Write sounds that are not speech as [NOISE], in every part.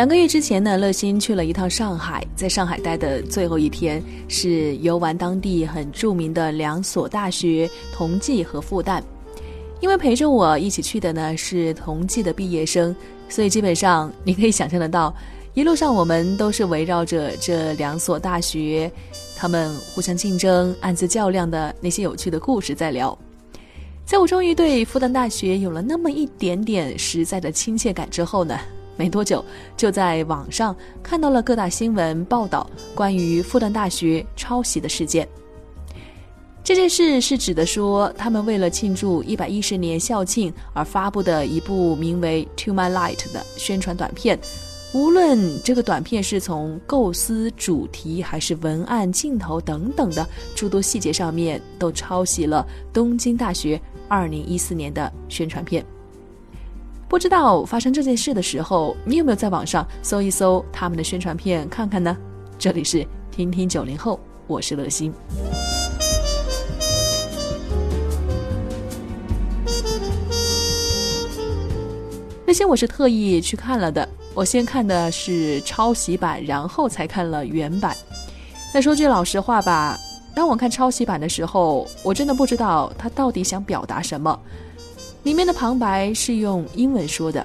两个月之前呢，乐心去了一趟上海，在上海待的最后一天是游玩当地很著名的两所大学——同济和复旦。因为陪着我一起去的呢是同济的毕业生，所以基本上你可以想象得到，一路上我们都是围绕着这两所大学，他们互相竞争、暗自较量的那些有趣的故事在聊。在我终于对复旦大学有了那么一点点实在的亲切感之后呢？没多久，就在网上看到了各大新闻报道关于复旦大学抄袭的事件。这件事是指的说，他们为了庆祝一百一十年校庆而发布的一部名为《To My Light》的宣传短片，无论这个短片是从构思、主题还是文案、镜头等等的诸多细节上面，都抄袭了东京大学二零一四年的宣传片。不知道发生这件事的时候，你有没有在网上搜一搜他们的宣传片看看呢？这里是听听九零后，我是乐心。那些我是特意去看了的，我先看的是抄袭版，然后才看了原版。那说句老实话吧，当我看抄袭版的时候，我真的不知道他到底想表达什么。里面的旁白是用英文说的，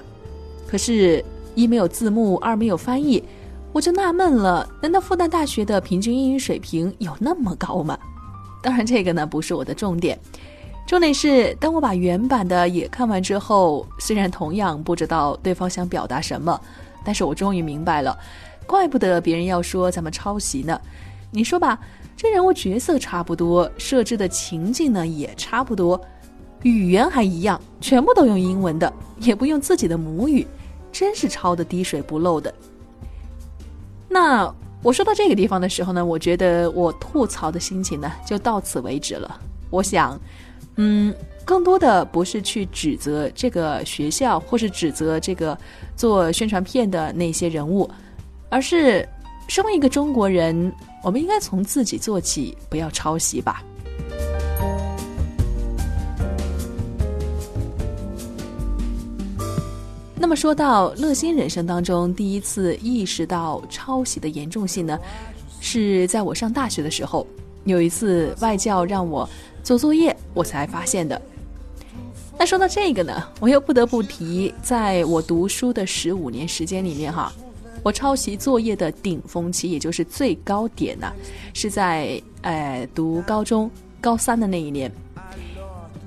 可是，一没有字幕，二没有翻译，我就纳闷了：难道复旦大学的平均英语水平有那么高吗？[LAUGHS] 当然，这个呢不是我的重点，重点是当我把原版的也看完之后，虽然同样不知道对方想表达什么，但是我终于明白了，怪不得别人要说咱们抄袭呢。你说吧，这人物角色差不多，设置的情境呢也差不多。语言还一样，全部都用英文的，也不用自己的母语，真是抄的滴水不漏的。那我说到这个地方的时候呢，我觉得我吐槽的心情呢就到此为止了。我想，嗯，更多的不是去指责这个学校，或是指责这个做宣传片的那些人物，而是身为一个中国人，我们应该从自己做起，不要抄袭吧。那么说到乐心人生当中第一次意识到抄袭的严重性呢，是在我上大学的时候，有一次外教让我做作业，我才发现的。那说到这个呢，我又不得不提，在我读书的十五年时间里面哈，我抄袭作业的顶峰期，也就是最高点呢，是在呃读高中高三的那一年。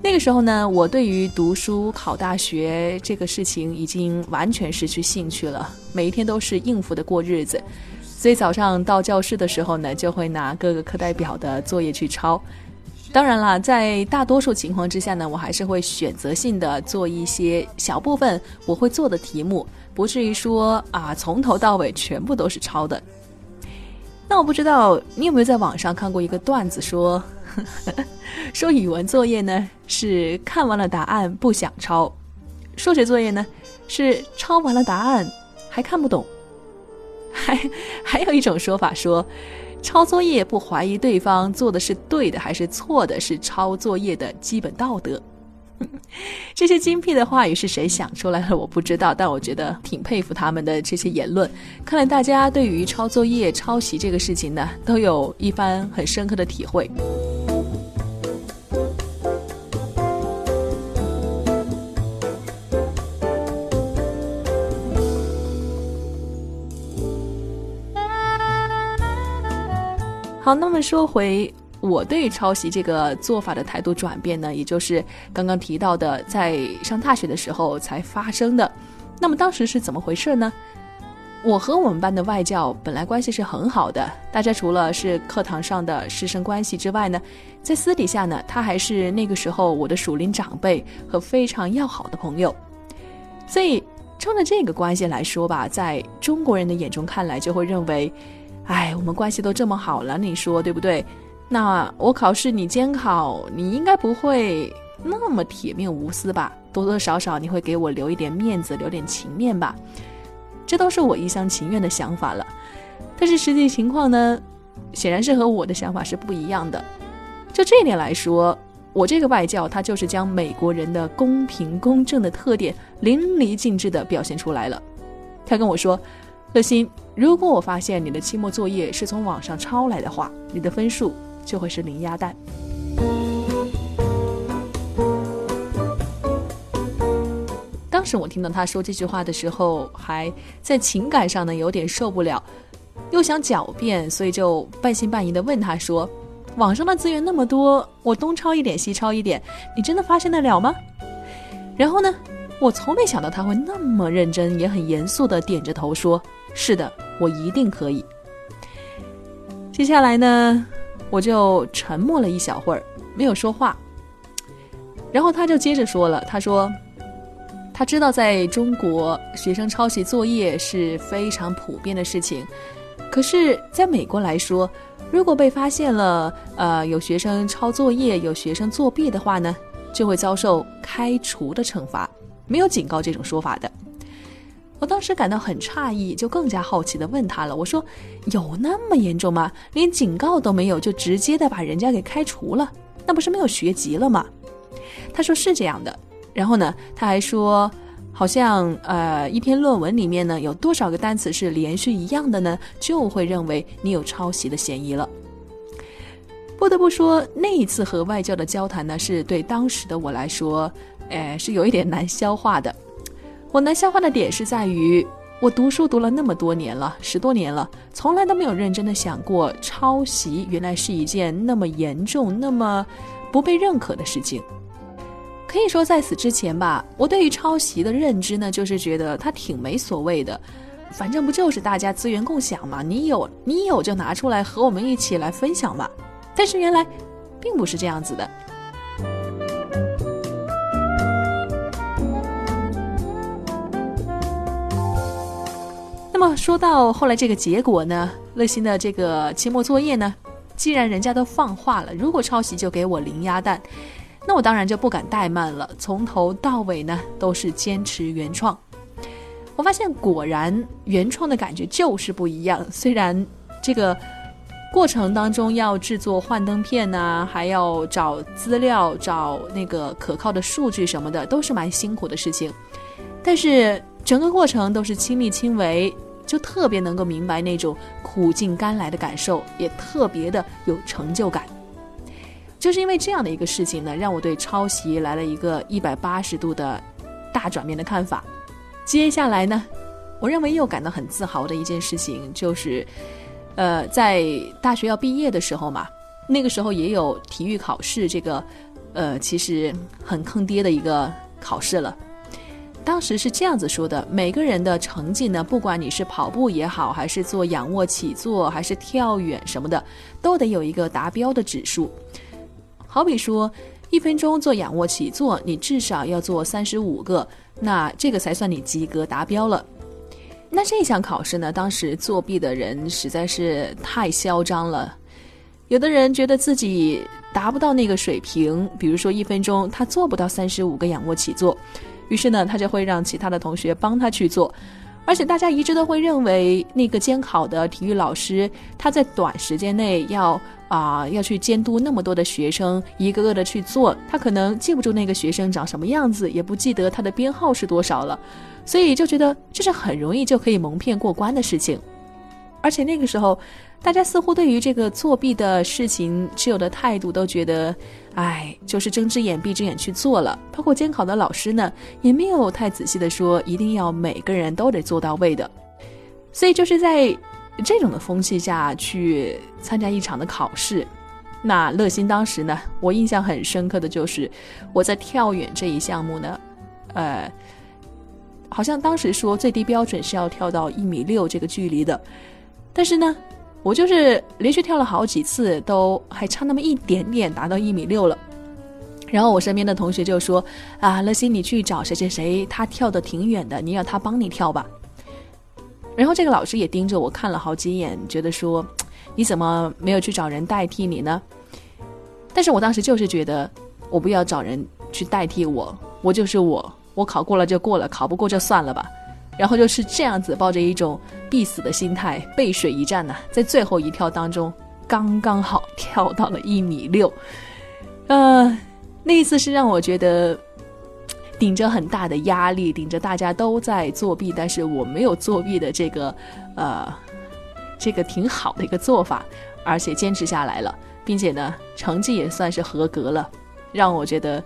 那个时候呢，我对于读书考大学这个事情已经完全失去兴趣了，每一天都是应付的过日子，所以早上到教室的时候呢，就会拿各个课代表的作业去抄。当然了，在大多数情况之下呢，我还是会选择性的做一些小部分我会做的题目，不至于说啊从头到尾全部都是抄的。那我不知道你有没有在网上看过一个段子说。说 [LAUGHS] 说语文作业呢是看完了答案不想抄，数学作业呢？是抄完了答案还看不懂，[LAUGHS] 还还有一种说法说，抄作业不怀疑对方做的是对的还是错的，是抄作业的基本道德。[LAUGHS] 这些精辟的话语是谁想出来的？我不知道，但我觉得挺佩服他们的这些言论。看来大家对于抄作业、抄袭这个事情呢，都有一番很深刻的体会。好，那么说回我对抄袭这个做法的态度转变呢，也就是刚刚提到的，在上大学的时候才发生的。那么当时是怎么回事呢？我和我们班的外教本来关系是很好的，大家除了是课堂上的师生关系之外呢，在私底下呢，他还是那个时候我的属灵长辈和非常要好的朋友。所以冲着这个关系来说吧，在中国人的眼中看来，就会认为。哎，我们关系都这么好了，你说对不对？那我考试你监考，你应该不会那么铁面无私吧？多多少少你会给我留一点面子，留点情面吧？这都是我一厢情愿的想法了。但是实际情况呢，显然是和我的想法是不一样的。就这一点来说，我这个外教他就是将美国人的公平公正的特点淋漓尽致地表现出来了。他跟我说。乐心，如果我发现你的期末作业是从网上抄来的话，你的分数就会是零鸭蛋。当时我听到他说这句话的时候，还在情感上呢有点受不了，又想狡辩，所以就半信半疑的问他说：“网上的资源那么多，我东抄一点西抄一点，你真的发现得了吗？”然后呢，我从没想到他会那么认真，也很严肃的点着头说：“是的，我一定可以。”接下来呢，我就沉默了一小会儿，没有说话。然后他就接着说了，他说。他知道，在中国，学生抄袭作业是非常普遍的事情。可是，在美国来说，如果被发现了，呃，有学生抄作业、有学生作弊的话呢，就会遭受开除的惩罚，没有警告这种说法的。我当时感到很诧异，就更加好奇的问他了。我说：“有那么严重吗？连警告都没有，就直接的把人家给开除了？那不是没有学籍了吗？”他说：“是这样的。”然后呢，他还说，好像呃，一篇论文里面呢，有多少个单词是连续一样的呢，就会认为你有抄袭的嫌疑了。不得不说，那一次和外教的交谈呢，是对当时的我来说，哎，是有一点难消化的。我难消化的点是在于，我读书读了那么多年了，十多年了，从来都没有认真的想过，抄袭原来是一件那么严重、那么不被认可的事情。可以说，在此之前吧，我对于抄袭的认知呢，就是觉得它挺没所谓的，反正不就是大家资源共享嘛，你有你有就拿出来和我们一起来分享嘛。但是原来，并不是这样子的。说到后来这个结果呢，乐心的这个期末作业呢，既然人家都放话了，如果抄袭就给我零鸭蛋。那我当然就不敢怠慢了，从头到尾呢都是坚持原创。我发现果然原创的感觉就是不一样。虽然这个过程当中要制作幻灯片呐，还要找资料、找那个可靠的数据什么的，都是蛮辛苦的事情。但是整个过程都是亲力亲为，就特别能够明白那种苦尽甘来的感受，也特别的有成就感。就是因为这样的一个事情呢，让我对抄袭来了一个一百八十度的大转变的看法。接下来呢，我认为又感到很自豪的一件事情，就是，呃，在大学要毕业的时候嘛，那个时候也有体育考试，这个，呃，其实很坑爹的一个考试了。当时是这样子说的：每个人的成绩呢，不管你是跑步也好，还是做仰卧起坐，还是跳远什么的，都得有一个达标的指数。好比说，一分钟做仰卧起坐，你至少要做三十五个，那这个才算你及格达标了。那这项考试呢，当时作弊的人实在是太嚣张了。有的人觉得自己达不到那个水平，比如说一分钟他做不到三十五个仰卧起坐，于是呢，他就会让其他的同学帮他去做。而且大家一致都会认为，那个监考的体育老师他在短时间内要啊要去监督那么多的学生，一个个的去做，他可能记不住那个学生长什么样子，也不记得他的编号是多少了，所以就觉得这是很容易就可以蒙骗过关的事情。而且那个时候，大家似乎对于这个作弊的事情持有的态度都觉得，哎，就是睁只眼闭只眼去做了。包括监考的老师呢，也没有太仔细的说一定要每个人都得做到位的。所以就是在这种的风气下去参加一场的考试。那乐心当时呢，我印象很深刻的就是我在跳远这一项目呢，呃，好像当时说最低标准是要跳到一米六这个距离的。但是呢，我就是连续跳了好几次，都还差那么一点点达到一米六了。然后我身边的同学就说：“啊，乐心，你去找谁谁谁，他跳的挺远的，你让他帮你跳吧。”然后这个老师也盯着我看了好几眼，觉得说：“你怎么没有去找人代替你呢？”但是我当时就是觉得，我不要找人去代替我，我就是我，我考过了就过了，考不过就算了吧。然后就是这样子，抱着一种必死的心态，背水一战呢，在最后一跳当中，刚刚好跳到了一米六。呃，那一次是让我觉得顶着很大的压力，顶着大家都在作弊，但是我没有作弊的这个，呃，这个挺好的一个做法，而且坚持下来了，并且呢，成绩也算是合格了，让我觉得，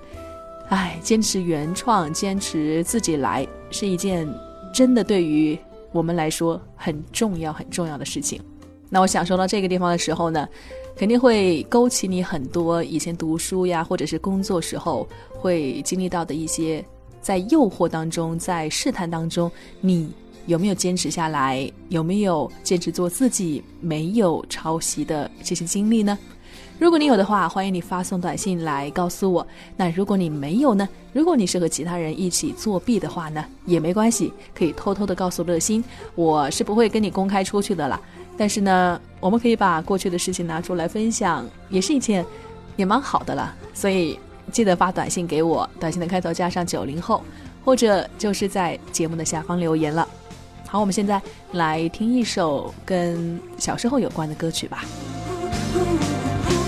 哎，坚持原创，坚持自己来，是一件真的对于我们来说很重要、很重要的事情。那我想说到这个地方的时候呢，肯定会勾起你很多以前读书呀，或者是工作时候会经历到的一些在诱惑当中，在试探当中，你有没有坚持下来？有没有坚持做自己？没有抄袭的这些经历呢？如果你有的话，欢迎你发送短信来告诉我。那如果你没有呢？如果你是和其他人一起作弊的话呢，也没关系，可以偷偷的告诉乐心，我是不会跟你公开出去的啦。但是呢，我们可以把过去的事情拿出来分享，也是一件也蛮好的了。所以记得发短信给我，短信的开头加上九零后，或者就是在节目的下方留言了。好，我们现在来听一首跟小时候有关的歌曲吧。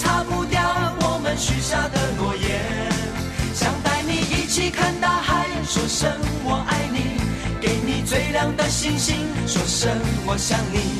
擦不掉我们许下的诺言。想带你一起看大海，说声我爱你，给你最亮的星星，说声我想你，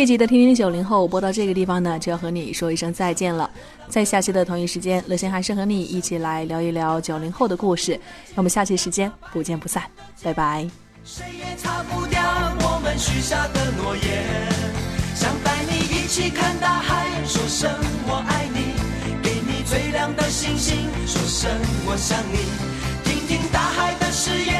这一集的听听九零后播到这个地方呢，就要和你说一声再见了。在下期的同一时间，乐心还是和你一起来聊一聊九零后的故事。我们下期时间不见不散，拜拜。谁也擦不掉我们许下的诺言，想带你一起看大海，说声我爱你，给你最亮的星星，说声我想你，听听大海的誓言，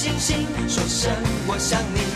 星星说声我想你。